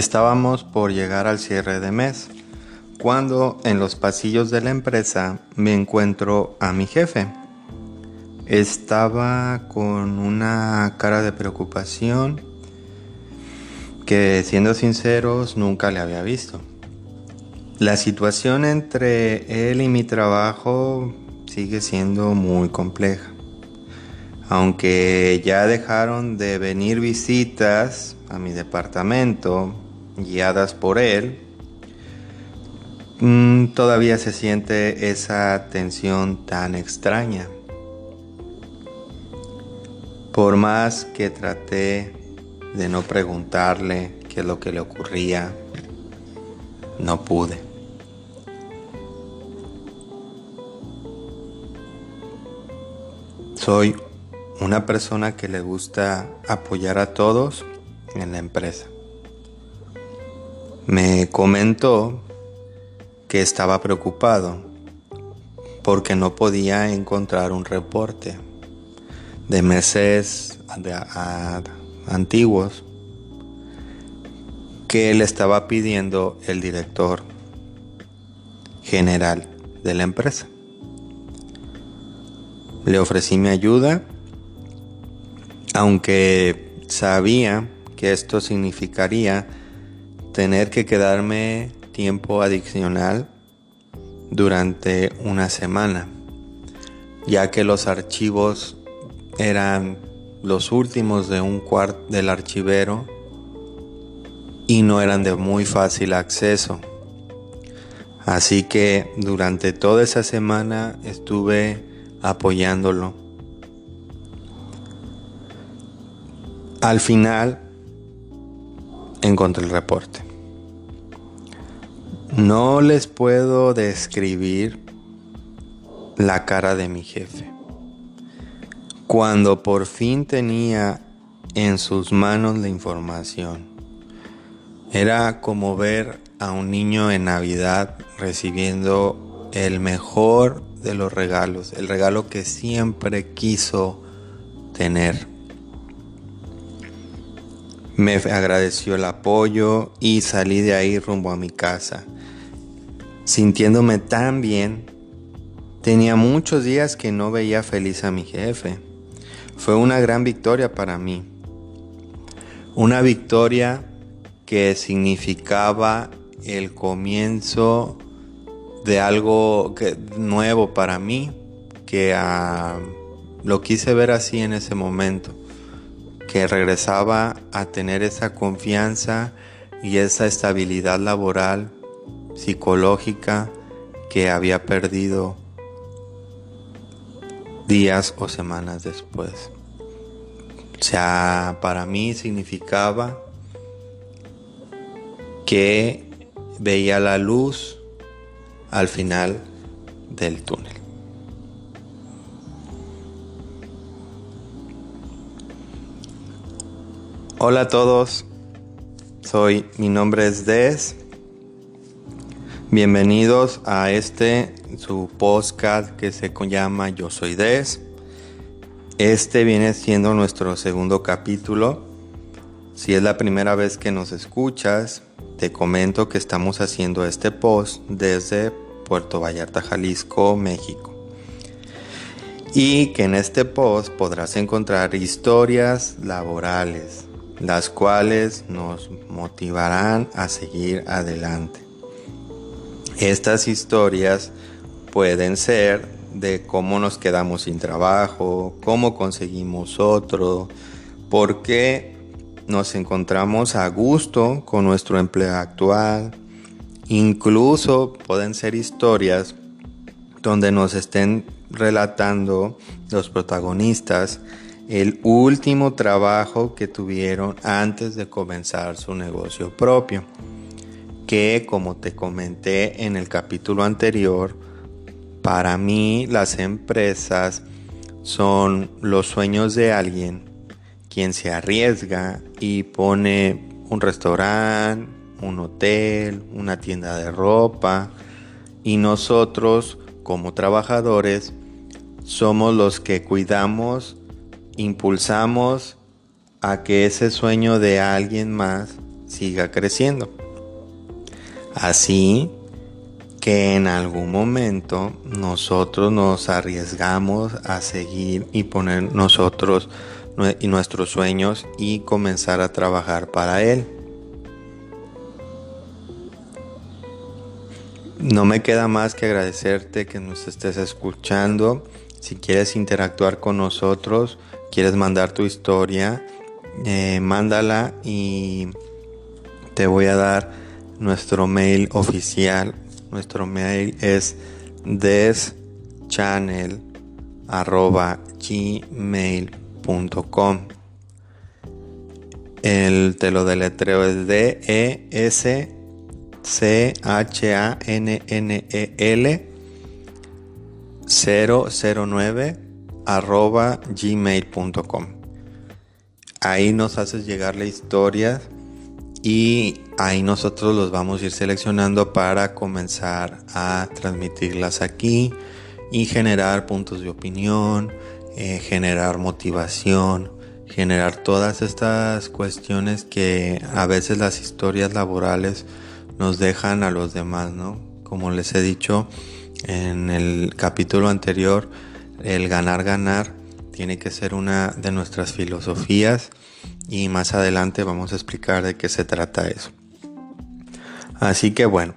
Estábamos por llegar al cierre de mes, cuando en los pasillos de la empresa me encuentro a mi jefe. Estaba con una cara de preocupación que, siendo sinceros, nunca le había visto. La situación entre él y mi trabajo sigue siendo muy compleja. Aunque ya dejaron de venir visitas a mi departamento, guiadas por él, mm, todavía se siente esa tensión tan extraña. Por más que traté de no preguntarle qué es lo que le ocurría, no pude. Soy una persona que le gusta apoyar a todos en la empresa. Me comentó que estaba preocupado porque no podía encontrar un reporte de meses antiguos que le estaba pidiendo el director general de la empresa. Le ofrecí mi ayuda, aunque sabía que esto significaría tener que quedarme tiempo adicional durante una semana, ya que los archivos eran los últimos de un cuarto del archivero y no eran de muy fácil acceso. Así que durante toda esa semana estuve apoyándolo. Al final encontré el reporte. No les puedo describir la cara de mi jefe. Cuando por fin tenía en sus manos la información, era como ver a un niño en Navidad recibiendo el mejor de los regalos, el regalo que siempre quiso tener. Me agradeció el apoyo y salí de ahí rumbo a mi casa, sintiéndome tan bien. Tenía muchos días que no veía feliz a mi jefe. Fue una gran victoria para mí. Una victoria que significaba el comienzo de algo nuevo para mí, que ah, lo quise ver así en ese momento, que regresaba a tener esa confianza y esa estabilidad laboral, psicológica que había perdido días o semanas después. O sea, para mí significaba que veía la luz al final del túnel. Hola a todos, soy, mi nombre es Des. Bienvenidos a este su podcast que se llama Yo Soy Des. Este viene siendo nuestro segundo capítulo. Si es la primera vez que nos escuchas, te comento que estamos haciendo este post desde Puerto Vallarta, Jalisco, México. Y que en este post podrás encontrar historias laborales, las cuales nos motivarán a seguir adelante. Estas historias pueden ser de cómo nos quedamos sin trabajo, cómo conseguimos otro, por qué nos encontramos a gusto con nuestro empleo actual. Incluso pueden ser historias donde nos estén relatando los protagonistas el último trabajo que tuvieron antes de comenzar su negocio propio. Que como te comenté en el capítulo anterior, para mí las empresas son los sueños de alguien quien se arriesga y pone un restaurante, un hotel, una tienda de ropa y nosotros como trabajadores somos los que cuidamos, impulsamos a que ese sueño de alguien más siga creciendo. Así que en algún momento nosotros nos arriesgamos a seguir y poner nosotros y nuestros sueños y comenzar a trabajar para él. No me queda más que agradecerte que nos estés escuchando. Si quieres interactuar con nosotros, quieres mandar tu historia, eh, mándala y te voy a dar nuestro mail oficial. Nuestro mail es deschannel.gmail.com El te lo deletreo es D E S C H A N E L 009 arroba gmail.com. Ahí nos haces llegar la historia y ahí nosotros los vamos a ir seleccionando para comenzar a transmitirlas aquí y generar puntos de opinión, eh, generar motivación, generar todas estas cuestiones que a veces las historias laborales nos dejan a los demás, ¿no? Como les he dicho en el capítulo anterior, el ganar, ganar tiene que ser una de nuestras filosofías y más adelante vamos a explicar de qué se trata eso. Así que bueno,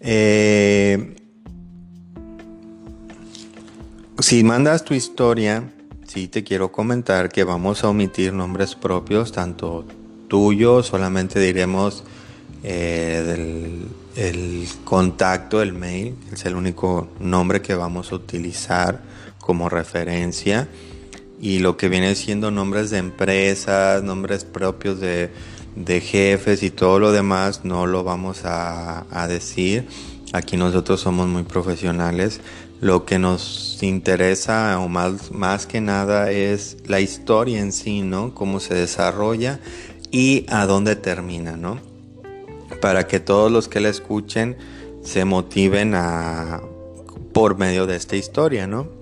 eh, si mandas tu historia, sí te quiero comentar que vamos a omitir nombres propios, tanto tuyo, solamente diremos eh, el contacto, el mail, es el único nombre que vamos a utilizar como referencia y lo que viene siendo nombres de empresas, nombres propios de, jefes y todo lo demás no lo vamos a, decir. Aquí nosotros somos muy profesionales. Lo que nos interesa o más, más que nada es la historia en sí, ¿no? Cómo se desarrolla y a dónde termina, ¿no? Para que todos los que la escuchen se motiven a, por medio de esta historia, ¿no?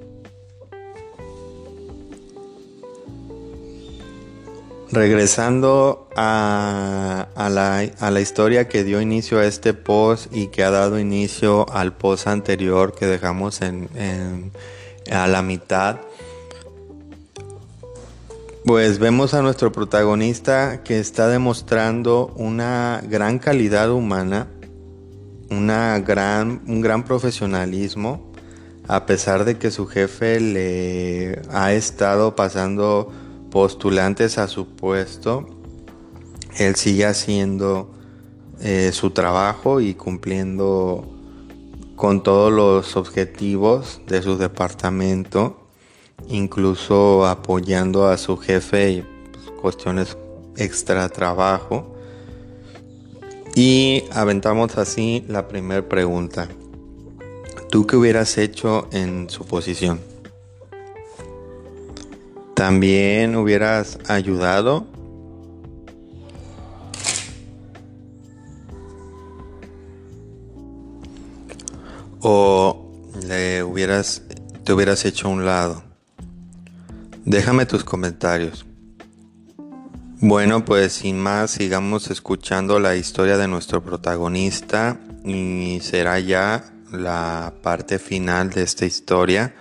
Regresando a, la, historia que dio inicio a este post y que ha dado inicio al post anterior que dejamos en, a la mitad, pues vemos a nuestro protagonista que está demostrando una gran calidad humana, una gran, un gran profesionalismo, a pesar de que su jefe le ha estado pasando postulantes a su puesto, él sigue haciendo eh, su trabajo y cumpliendo con todos los objetivos de su departamento, incluso apoyando a su jefe y pues, cuestiones extra trabajo. Y aventamos así la primera pregunta. ¿Tú qué hubieras hecho en su posición? También hubieras ayudado o le hubieras te hubieras hecho a un lado. Déjame tus comentarios. Bueno, pues sin más, sigamos escuchando la historia de nuestro protagonista y será ya la parte final de esta historia.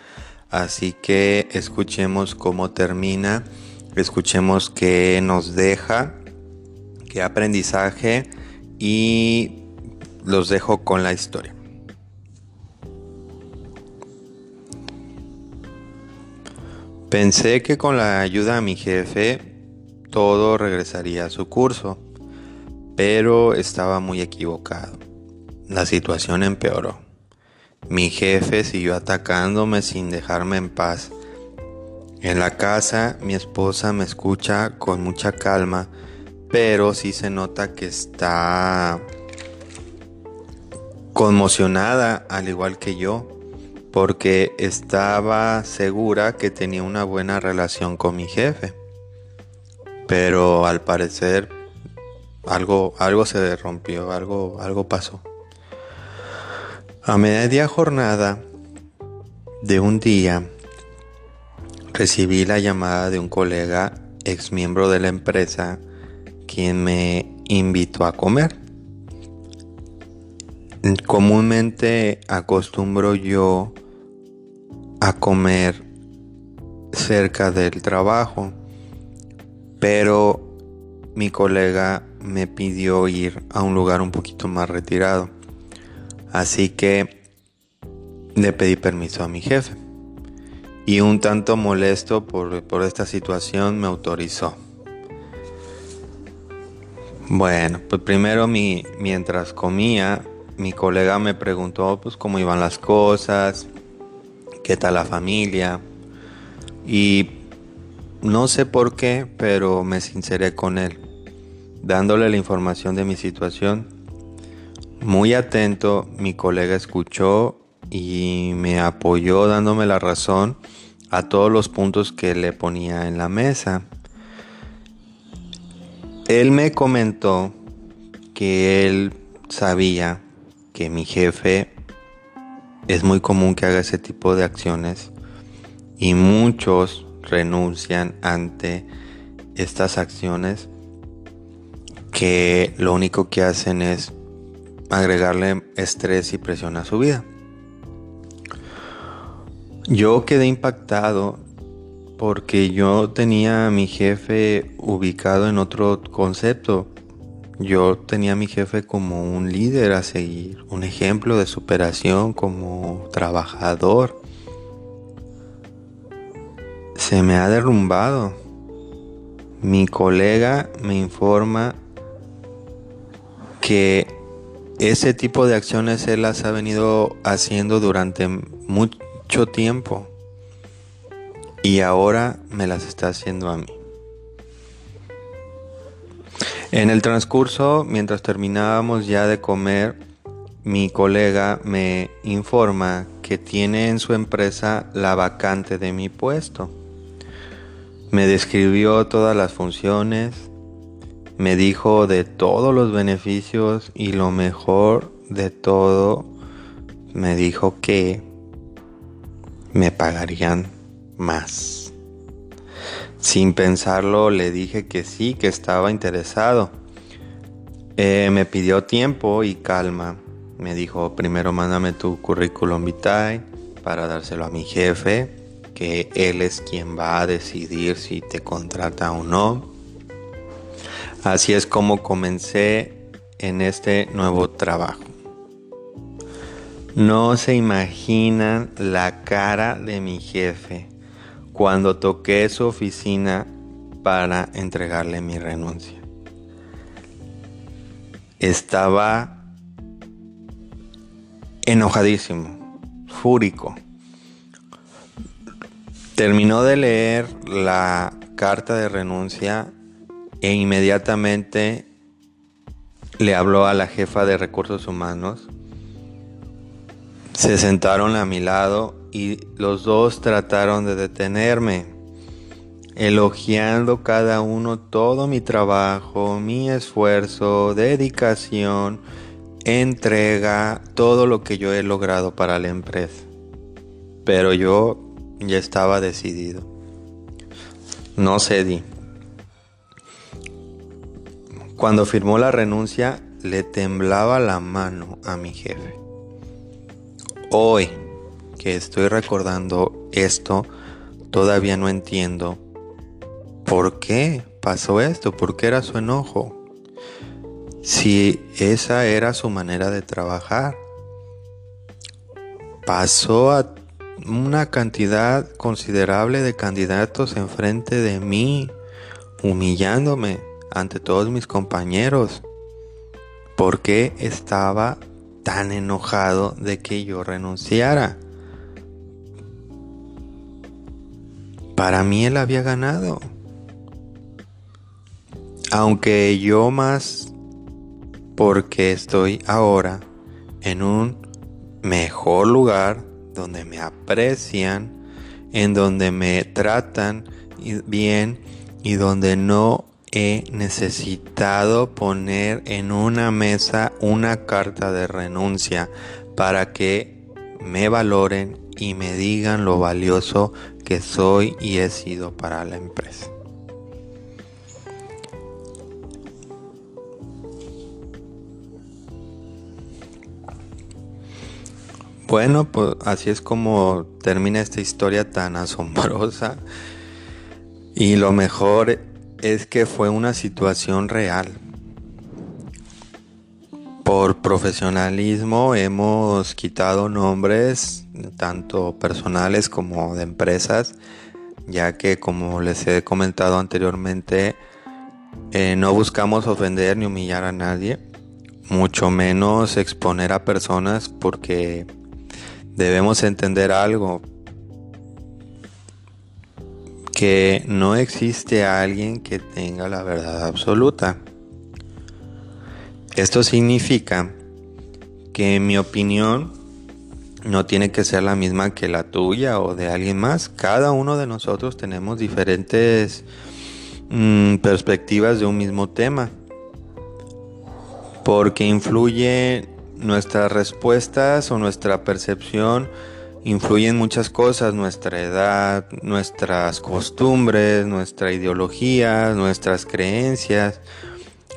Así que escuchemos cómo termina, escuchemos qué nos deja, qué aprendizaje y los dejo con la historia. Pensé que con la ayuda de mi jefe todo regresaría a su curso, pero estaba muy equivocado. La situación empeoró. Mi jefe siguió atacándome sin dejarme en paz. En la casa mi esposa me escucha con mucha calma, pero sí se nota que está conmocionada al igual que yo, porque estaba segura que tenía una buena relación con mi jefe. Pero al parecer algo, algo se rompió, algo, algo pasó. A media jornada de un día recibí la llamada de un colega ex miembro de la empresa quien me invitó a comer. Comúnmente acostumbro yo a comer cerca del trabajo, pero mi colega me pidió ir a un lugar un poquito más retirado. Así que le pedí permiso a mi jefe. Y un tanto molesto por, esta situación me autorizó. Bueno, pues primero mi, mientras comía, mi colega me preguntó pues cómo iban las cosas, qué tal la familia. Y no sé por qué, pero me sinceré con él, dándole la información de mi situación. Muy atento, mi colega escuchó y me apoyó dándome la razón a todos los puntos que le ponía en la mesa. Él me comentó que él sabía que mi jefe es muy común que haga ese tipo de acciones y muchos renuncian ante estas acciones que lo único que hacen es agregarle estrés y presión a su vida. Yo quedé impactado porque yo tenía a mi jefe ubicado en otro concepto. Yo tenía a mi jefe como un líder a seguir, un ejemplo de superación como trabajador se me ha derrumbado. Mi colega me informa que ese tipo de acciones él las ha venido haciendo durante mucho tiempo y ahora me las está haciendo a mí. En el transcurso, mientras terminábamos ya de comer, mi colega me informa que tiene en su empresa la vacante de mi puesto. Me describió todas las funciones, me dijo de todos los beneficios y lo mejor de todo, me dijo que me pagarían más. Sin pensarlo le dije que sí, que estaba interesado. Eh, me pidió tiempo y calma. Me dijo, primero mándame tu currículum vitae para dárselo a mi jefe que Él es quien va a decidir si te contrata o no. Así es como comencé en este nuevo trabajo. No se imaginan la cara de mi jefe cuando toqué su oficina para entregarle mi renuncia. Estaba enojadísimo, fúrico. Terminó de leer la carta de renuncia e inmediatamente le habló a la jefa de recursos humanos. Se sentaron a mi lado y los dos trataron de detenerme, elogiando cada uno todo mi trabajo, mi esfuerzo, dedicación, entrega, todo lo que yo he logrado para la empresa. Pero yo ya estaba decidido. No cedí. Cuando firmó la renuncia, le temblaba la mano a mi jefe. Hoy que estoy recordando esto, todavía no entiendo por qué pasó esto, por qué era su enojo. Si esa era su manera de trabajar. Pasó a una cantidad considerable de candidatos enfrente de mí, humillándome ante todos mis compañeros. ¿Por qué estaba tan enojado de que yo renunciara? Para mí él había ganado. Aunque yo más porque estoy ahora en un mejor lugar donde me aprecian, en donde me tratan bien y donde no he necesitado poner en una mesa una carta de renuncia para que me valoren y me digan lo valioso que soy y he sido para la empresa. Bueno, pues así es como termina esta historia tan asombrosa. Y lo mejor es que fue una situación real. Por profesionalismo hemos quitado nombres, tanto personales como de empresas, ya que como les he comentado anteriormente, eh, no buscamos ofender ni humillar a nadie, mucho menos exponer a personas porque debemos entender algo, que no existe alguien que tenga la verdad absoluta. Esto significa que mi opinión no tiene que ser la misma que la tuya o de alguien más. Cada uno de nosotros tenemos diferentes mm, perspectivas de un mismo tema. Porque influye nuestras respuestas o nuestra percepción, influyen muchas cosas, nuestra edad, nuestras costumbres, nuestra ideología, nuestras creencias.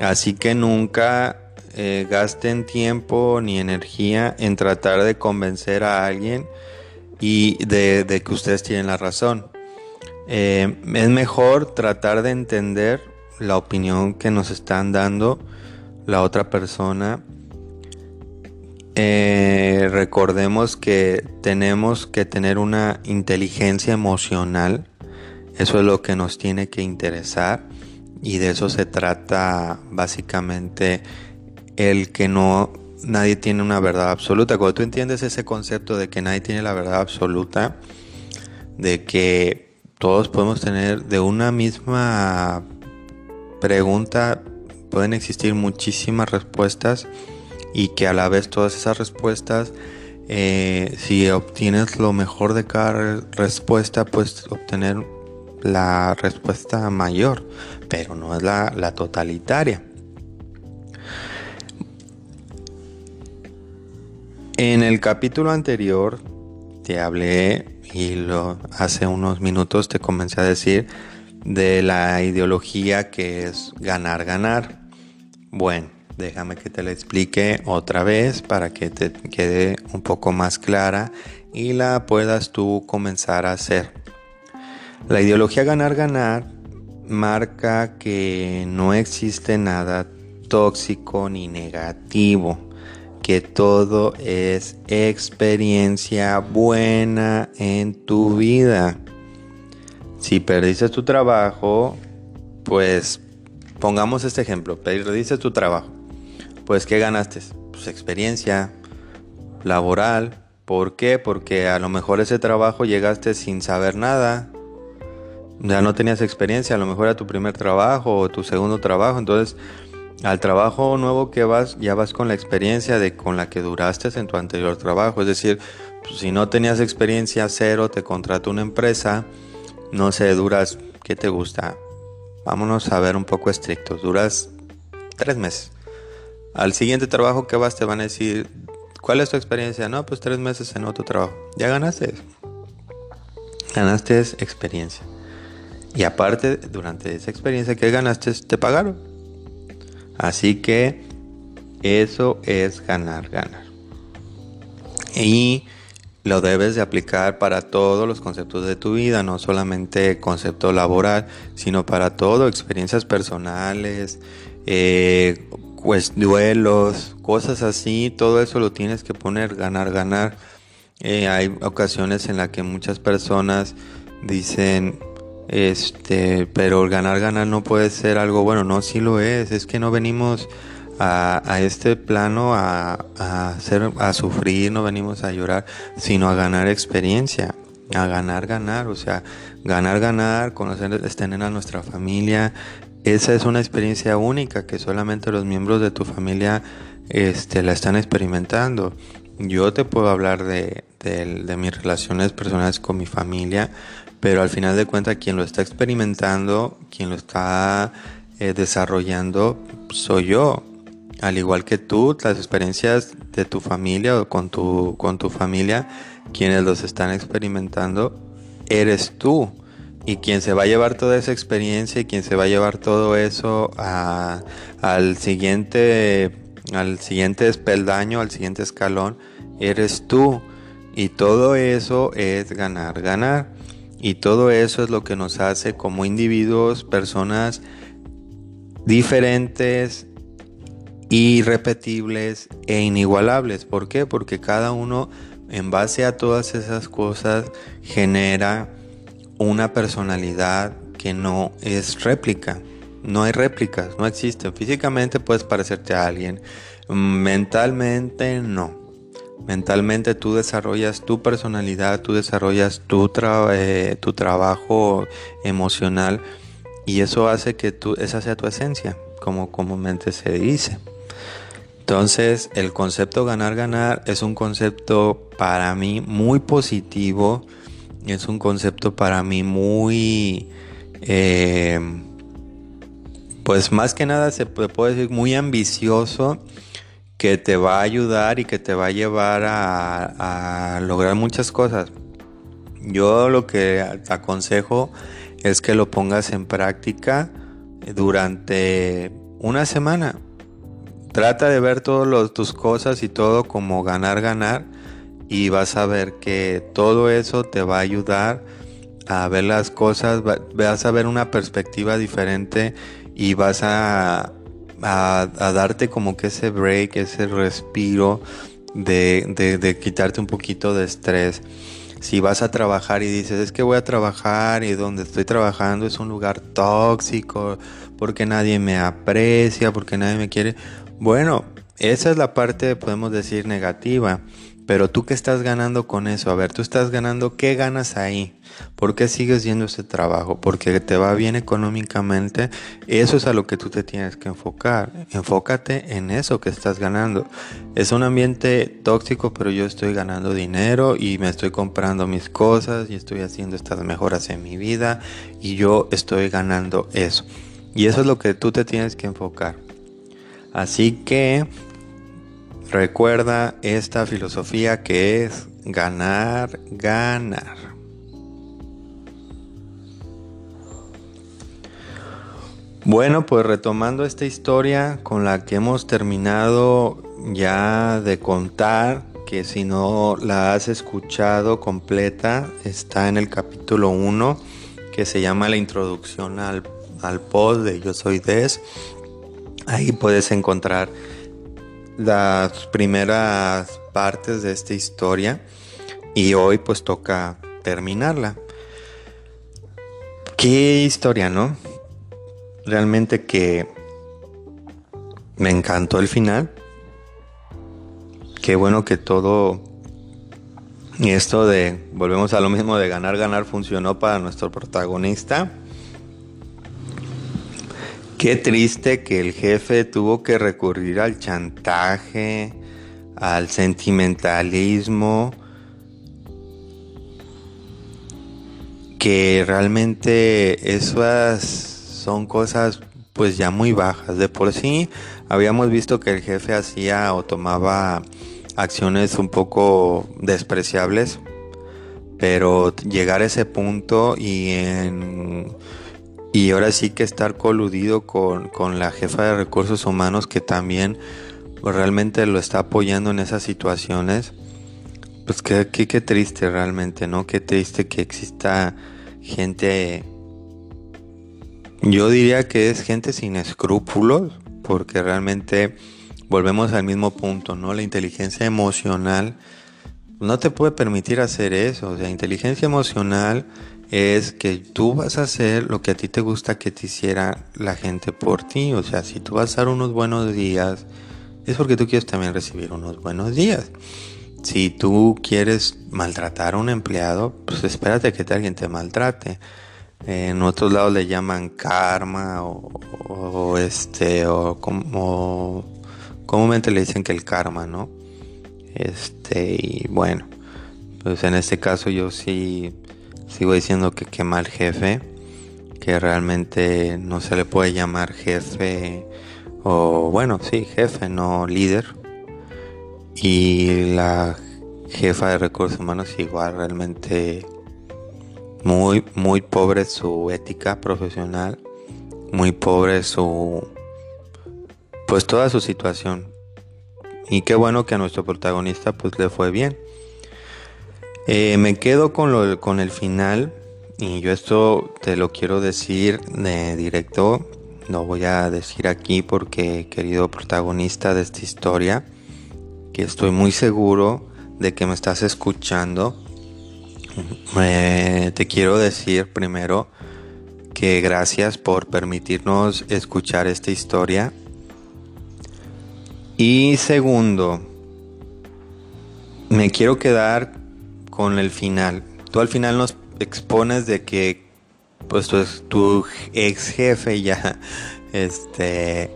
Así que nunca eh, gasten tiempo ni energía en tratar de convencer a alguien y de, que ustedes tienen la razón. Eh, es mejor tratar de entender la opinión que nos están dando la otra persona. Eh, recordemos que tenemos que tener una inteligencia emocional. Eso es lo que nos tiene que interesar. Y de eso se trata básicamente el que no nadie tiene una verdad absoluta. Cuando tú entiendes ese concepto de que nadie tiene la verdad absoluta, de que todos podemos tener de una misma pregunta, pueden existir muchísimas respuestas y que a la vez todas esas respuestas, eh, si obtienes lo mejor de cada respuesta, puedes obtener la respuesta mayor, pero no es la totalitaria. En el capítulo anterior te hablé y lo hace unos minutos te comencé a decir de la ideología que es ganar ganar. Bueno, déjame que te la explique otra vez para que te quede un poco más clara y la puedas tú comenzar a hacer. La ideología ganar ganar marca que no existe nada tóxico ni negativo que todo es experiencia buena en tu vida. Si perdiste tu trabajo, pues pongamos este ejemplo, perdiste tu trabajo. Pues ¿qué ganaste? Pues experiencia laboral. ¿Por qué? Porque a lo mejor ese trabajo llegaste sin saber nada. Ya no tenías experiencia, a lo mejor era tu primer trabajo o tu segundo trabajo, entonces al trabajo nuevo que vas, ya vas con la experiencia de con la que duraste en tu anterior trabajo. Es decir, pues, si no tenías experiencia cero, te contrata una empresa, no sé, duras, ¿qué te gusta? Vámonos a ver un poco estrictos, duras tres meses. Al siguiente trabajo que vas te van a decir, ¿cuál es tu experiencia? No, pues tres meses en otro trabajo. Ya ganaste. Ganaste experiencia. Y aparte, durante esa experiencia que ganaste, te pagaron. Así que eso es ganar, ganar. Y lo debes de aplicar para todos los conceptos de tu vida, no solamente concepto laboral, sino para todo, experiencias personales, eh, pues duelos, cosas así, todo eso lo tienes que poner ganar, ganar. Eh, hay ocasiones en las que muchas personas dicen, este, pero ganar, ganar no puede ser algo bueno, no, sí lo es, es que no venimos a, este plano a, a sufrir, no venimos a llorar, sino a ganar experiencia, a ganar, ganar, o sea, ganar, ganar, conocer, tener a nuestra familia, esa es una experiencia única que solamente los miembros de tu familia este, la están experimentando. Yo te puedo hablar de, de mis relaciones personales con mi familia, pero al final de cuentas quien lo está experimentando, quien lo está eh, desarrollando, soy yo. Al igual que tú, las experiencias de tu familia o con tu, con tu familia, quienes los están experimentando, eres tú. Y quien se va a llevar toda esa experiencia y quien se va a llevar todo eso al siguiente al siguiente espeldaño, al siguiente escalón, eres tú. Y todo eso es ganar, ganar. Y todo eso es lo que nos hace como individuos, personas diferentes, irrepetibles e inigualables. ¿Por qué? Porque cada uno en base a todas esas cosas genera una personalidad que no es réplica. No hay réplicas, no existen. Físicamente puedes parecerte a alguien, mentalmente no. Mentalmente tú desarrollas tu personalidad, tú desarrollas tu, eh, tu trabajo emocional y eso hace que tú, esa sea tu esencia, como comúnmente se dice. Entonces, el concepto ganar-ganar es un concepto para mí muy positivo, es un concepto para mí muy, eh, pues más que nada se puede decir muy ambicioso, que te va a ayudar y que te va a llevar a, lograr muchas cosas. Yo lo que te aconsejo es que lo pongas en práctica durante una semana Trata de ver todas tus cosas y todo como ganar, ganar. Y vas a ver que todo eso te va a ayudar a ver las cosas, vas a ver una perspectiva diferente y vas a, a, darte como que ese break, ese respiro de, de, quitarte un poquito de estrés. Si vas a trabajar y dices, es que voy a trabajar y donde estoy trabajando es un lugar tóxico, porque nadie me aprecia, porque nadie me quiere, bueno, esa es la parte, podemos decir, negativa. Pero tú qué estás ganando con eso? A ver, tú estás ganando, ¿qué ganas ahí? ¿Por qué sigues yendo ese trabajo? Porque te va bien económicamente. Eso es a lo que tú te tienes que enfocar. Enfócate en eso que estás ganando. Es un ambiente tóxico, pero yo estoy ganando dinero y me estoy comprando mis cosas y estoy haciendo estas mejoras en mi vida y yo estoy ganando eso. Y eso es lo que tú te tienes que enfocar. Así que recuerda esta filosofía que es ganar, ganar. Bueno, pues retomando esta historia con la que hemos terminado ya de contar, que si no la has escuchado completa, está en el capítulo 1, que se llama la introducción al, al post de Yo Soy Des. Ahí puedes encontrar las primeras partes de esta historia y hoy pues toca terminarla. Qué historia, ¿no? Realmente que me encantó el final. Qué bueno que todo esto de, volvemos a lo mismo de ganar, ganar, funcionó para nuestro protagonista. Qué triste que el jefe tuvo que recurrir al chantaje, al sentimentalismo, que realmente esas son cosas pues ya muy bajas. De por sí habíamos visto que el jefe hacía o tomaba acciones un poco despreciables, pero llegar a ese punto y en y ahora sí que estar coludido con, la jefa de recursos humanos que también pues, realmente lo está apoyando en esas situaciones. Pues qué, qué, triste realmente, ¿no? Qué triste que exista gente, yo diría que es gente sin escrúpulos, porque realmente volvemos al mismo punto, ¿no? La inteligencia emocional no te puede permitir hacer eso. O sea, inteligencia emocional es que tú vas a hacer lo que a ti te gusta que te hiciera la gente por ti. O sea, si tú vas a dar unos buenos días, es porque tú quieres también recibir unos buenos días. Si tú quieres maltratar a un empleado, pues espérate que alguien te maltrate. En otros lados le llaman karma o, este o como comúnmente le dicen que el karma, ¿no? Este y bueno, pues en este caso yo sí sigo diciendo que qué mal jefe, que realmente no se le puede llamar jefe o bueno, sí, jefe, no líder. Y la jefa de recursos humanos igual realmente muy muy pobre su ética profesional, muy pobre su pues toda su situación. Y qué bueno que a nuestro protagonista pues le fue bien. Eh, me quedo con, lo, con el final y yo esto te lo quiero decir de directo, lo voy a decir aquí porque querido protagonista de esta historia, que estoy muy seguro de que me estás escuchando, eh, te quiero decir primero que gracias por permitirnos escuchar esta historia. Y segundo, me quiero quedar con el final. Tú al final nos expones de que pues tu, tu ex jefe ya este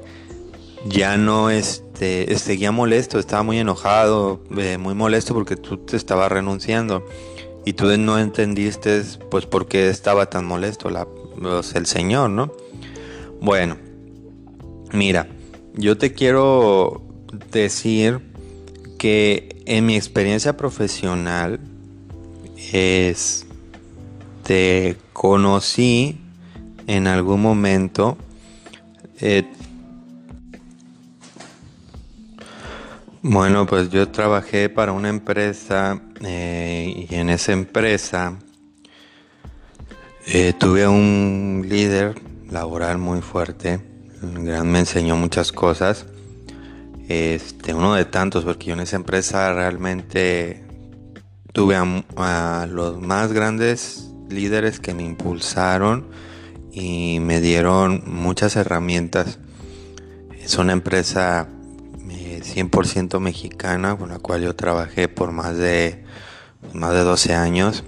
ya no este seguía molesto, estaba muy enojado, eh, muy molesto porque tú te estabas renunciando y tú no entendiste pues por qué estaba tan molesto pues, el señor, ¿no? Bueno, mira, yo te quiero decir que en mi experiencia profesional es te conocí en algún momento eh, bueno pues yo trabajé para una empresa eh, y en esa empresa eh, tuve un líder laboral muy fuerte me enseñó muchas cosas este uno de tantos porque yo en esa empresa realmente tuve a, los más grandes líderes que me impulsaron y me dieron muchas herramientas. Es una empresa 100% eh, mexicana con la cual yo trabajé por más de, más de 12 años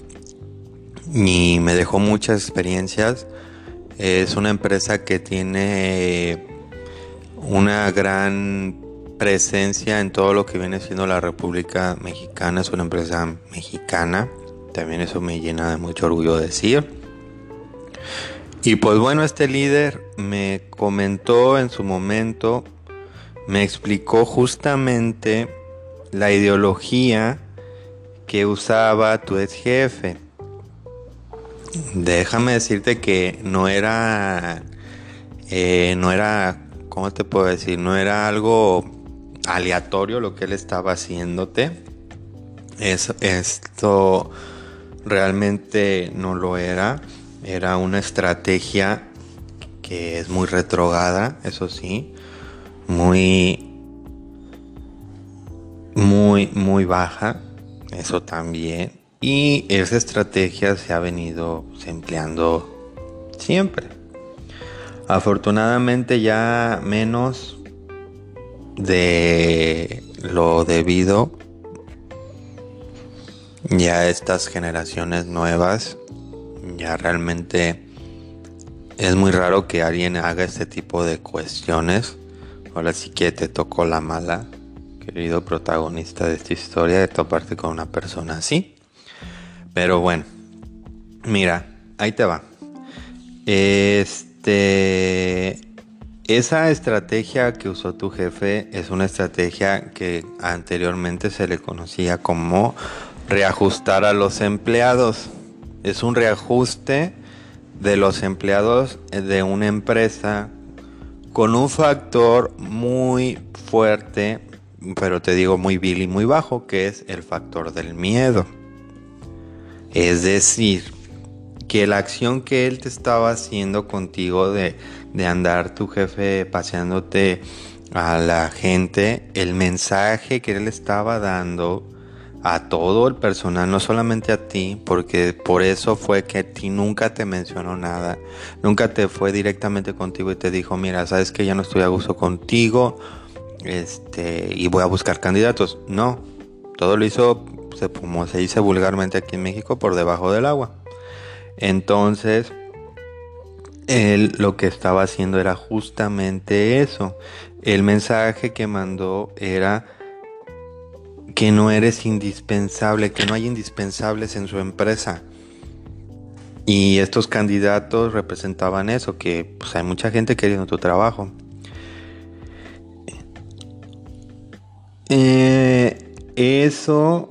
y me dejó muchas experiencias. Es una empresa que tiene una gran presencia en todo lo que viene siendo la República Mexicana. Es una empresa mexicana. También eso me llena de mucho orgullo decir. Y pues bueno, este líder me comentó en su momento, me explicó justamente la ideología que usaba tu ex jefe. Déjame decirte que no era, eh, no era, ¿cómo te puedo decir? No era algo aleatorio lo que él estaba haciéndote. Es, esto realmente no lo era. Era una estrategia que es muy retrogada, eso sí. Muy, muy, muy baja. Eso también. Y esa estrategia se ha venido empleando siempre. Afortunadamente ya menos de lo debido ya estas generaciones nuevas ya realmente es muy raro que alguien haga este tipo de cuestiones. Ahora sí que te tocó la mala querido protagonista de esta historia de toparte con una persona así. Pero bueno mira ahí te va. Este esa estrategia que usó tu jefe es una estrategia que anteriormente se le conocía como reajustar a los empleados. Es un reajuste de los empleados de una empresa con un factor muy fuerte, pero te digo muy vil y muy bajo, que es el factor del miedo. Es decir, que la acción que él te estaba haciendo contigo de de andar tu jefe paseándote a la gente, el mensaje que él estaba dando a todo el personal, no solamente a ti, porque por eso fue que a ti nunca te mencionó nada, nunca te fue directamente contigo y te dijo, mira, sabes que ya no estoy a gusto contigo, este, y voy a buscar candidatos. No, todo lo hizo, como se dice vulgarmente aquí en México, por debajo del agua. Entonces, él lo que estaba haciendo era justamente eso. El mensaje que mandó era que no eres indispensable, que no hay indispensables en su empresa. Y estos candidatos representaban eso, que pues, hay mucha gente queriendo tu trabajo. Eh, eso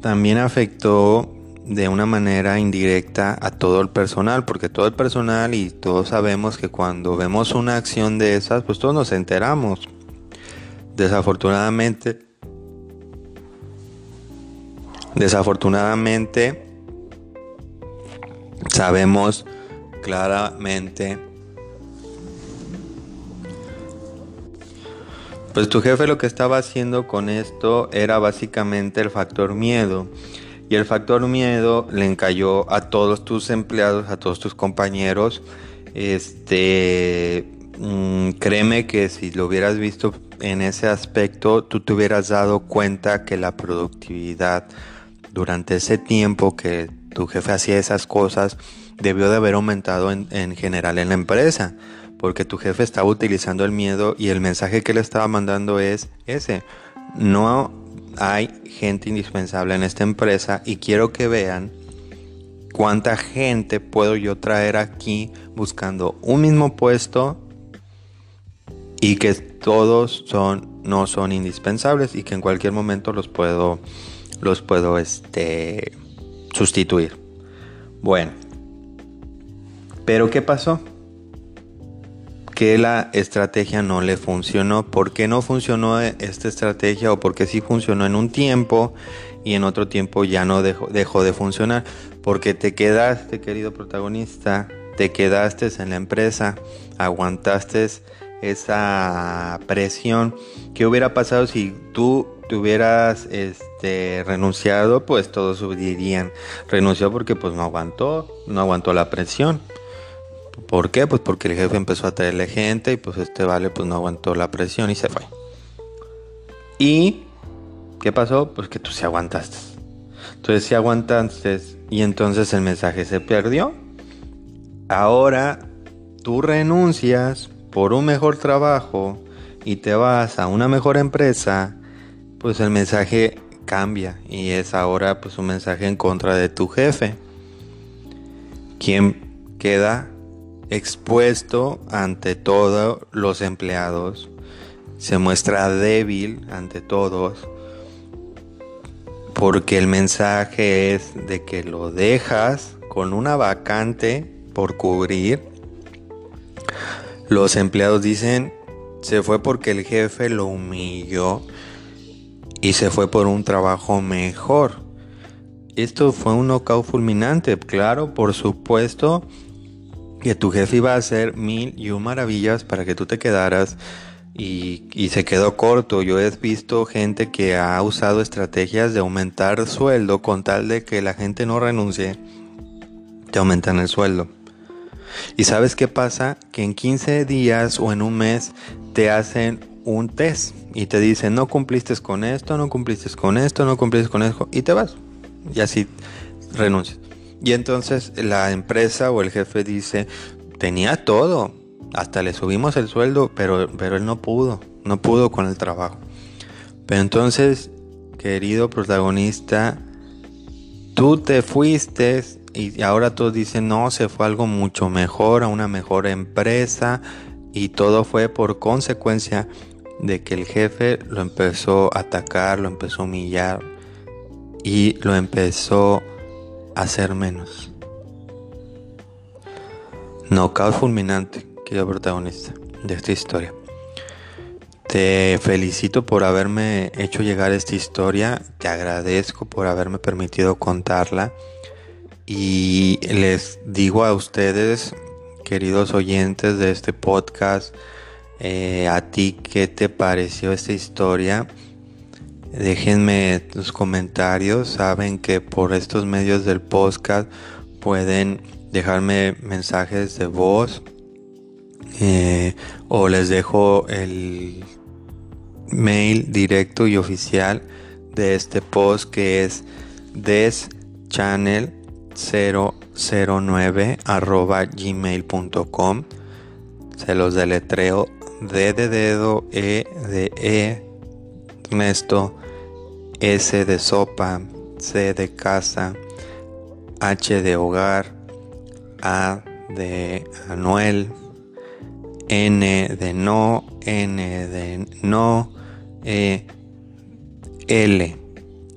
también afectó de una manera indirecta a todo el personal, porque todo el personal y todos sabemos que cuando vemos una acción de esas, pues todos nos enteramos. Desafortunadamente, Desafortunadamente, sabemos claramente Pues tu jefe lo que estaba haciendo con esto era básicamente el factor miedo. Y el factor miedo le encalló a todos tus empleados, a todos tus compañeros. Este, mm, créeme que si lo hubieras visto en ese aspecto, tú te hubieras dado cuenta que la productividad durante ese tiempo que tu jefe hacía esas cosas debió de haber aumentado en, en general en la empresa porque tu jefe estaba utilizando el miedo y el mensaje que le estaba mandando es ese. No hay gente indispensable en esta empresa y quiero que vean cuánta gente puedo yo traer aquí buscando un mismo puesto y que todos son no son indispensables y que en cualquier momento los puedo los puedo este sustituir. Bueno, pero ¿qué pasó? Que la estrategia no le funcionó. ¿Por qué no funcionó esta estrategia o por qué sí funcionó en un tiempo y en otro tiempo ya no dejó, dejó de funcionar? Porque te quedaste, querido protagonista, te quedaste en la empresa, aguantaste esa presión. ¿Qué hubiera pasado si tú te hubieras este, renunciado? Pues todos dirían, renunció porque pues no aguantó, no aguantó la presión. ¿Por qué? Pues porque el jefe empezó a traerle gente y pues este vale pues no aguantó la presión y se fue. ¿Y qué pasó? Pues que tú sí aguantaste. Entonces si aguantaste y entonces el mensaje se perdió. Ahora tú renuncias por un mejor trabajo y te vas a una mejor empresa, pues el mensaje cambia y es ahora pues un mensaje en contra de tu jefe. ¿Quién queda expuesto ante todos los empleados, se muestra débil ante todos, porque el mensaje es de que lo dejas con una vacante por cubrir. Los empleados dicen, se fue porque el jefe lo humilló y se fue por un trabajo mejor. Esto fue un knockout fulminante, claro, por supuesto que tu jefe iba a hacer mil y un maravillas para que tú te quedaras y, se quedó corto. Yo he visto gente que ha usado estrategias de aumentar sueldo con tal de que la gente no renuncie, te aumentan el sueldo. ¿Y sabes qué pasa? Que en 15 días o en un mes te hacen un test y te dicen no cumpliste con esto, no cumpliste con esto, no cumpliste con esto y te vas. Y así renuncias. Y entonces la empresa o el jefe dice, tenía todo, hasta le subimos el sueldo, pero, pero él no pudo, no pudo con el trabajo. Pero entonces, querido protagonista, tú te fuiste y ahora todos dicen, no, se fue algo mucho mejor, a una mejor empresa, y todo fue por consecuencia de que el jefe lo empezó a atacar, lo empezó a humillar y lo empezó hacer menos. Knockout fulminante, querido protagonista de esta historia. Te felicito por haberme hecho llegar esta historia, te agradezco por haberme permitido contarla y les digo a ustedes, queridos oyentes de este podcast, eh, a ti qué te pareció esta historia Déjenme tus comentarios. Saben que por estos medios del podcast pueden dejarme mensajes de voz eh, o les dejo el mail directo y oficial de este post que es deschannel009 arroba gmail.com se los deletreo D de dedo E de E S de sopa, C de casa, H de hogar, A de Anuel, N de no, N de no, E, L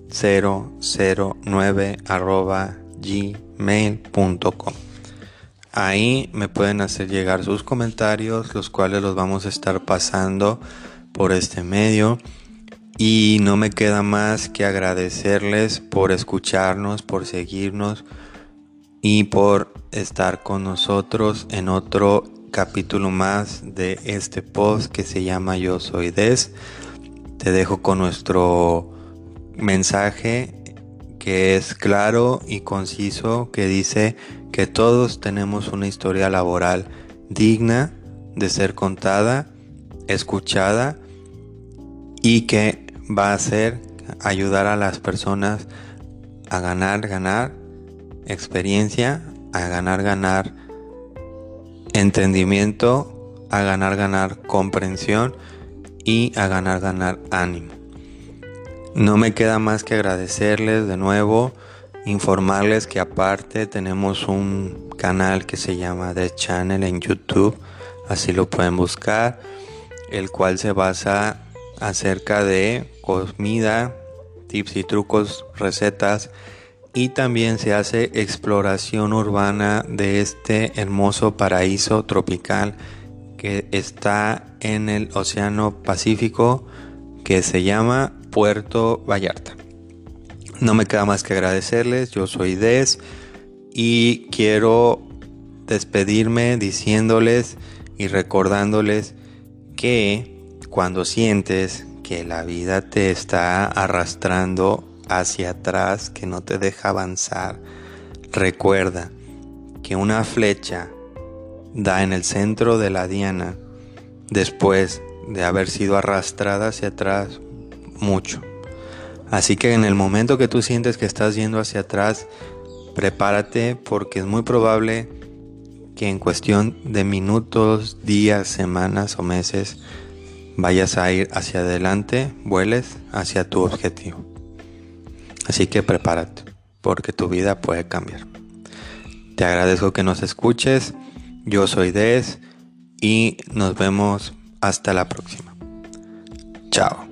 009 arroba gmail.com. Ahí me pueden hacer llegar sus comentarios, los cuales los vamos a estar pasando por este medio. Y no me queda más que agradecerles por escucharnos, por seguirnos y por estar con nosotros en otro capítulo más de este post que se llama Yo Soy Des. Te dejo con nuestro mensaje que es claro y conciso, que dice que todos tenemos una historia laboral digna de ser contada, escuchada y que va a ser ayudar a las personas a ganar, ganar experiencia, a ganar, ganar entendimiento, a ganar, ganar comprensión y a ganar, ganar ánimo. No me queda más que agradecerles de nuevo, informarles que aparte tenemos un canal que se llama The Channel en YouTube, así lo pueden buscar, el cual se basa acerca de comida, tips y trucos, recetas y también se hace exploración urbana de este hermoso paraíso tropical que está en el Océano Pacífico que se llama Puerto Vallarta. No me queda más que agradecerles, yo soy Des y quiero despedirme diciéndoles y recordándoles que cuando sientes que la vida te está arrastrando hacia atrás, que no te deja avanzar, recuerda que una flecha da en el centro de la diana después de haber sido arrastrada hacia atrás mucho. Así que en el momento que tú sientes que estás yendo hacia atrás, prepárate porque es muy probable que en cuestión de minutos, días, semanas o meses vayas a ir hacia adelante, vueles hacia tu objetivo. Así que prepárate, porque tu vida puede cambiar. Te agradezco que nos escuches. Yo soy Des y nos vemos hasta la próxima. Chao.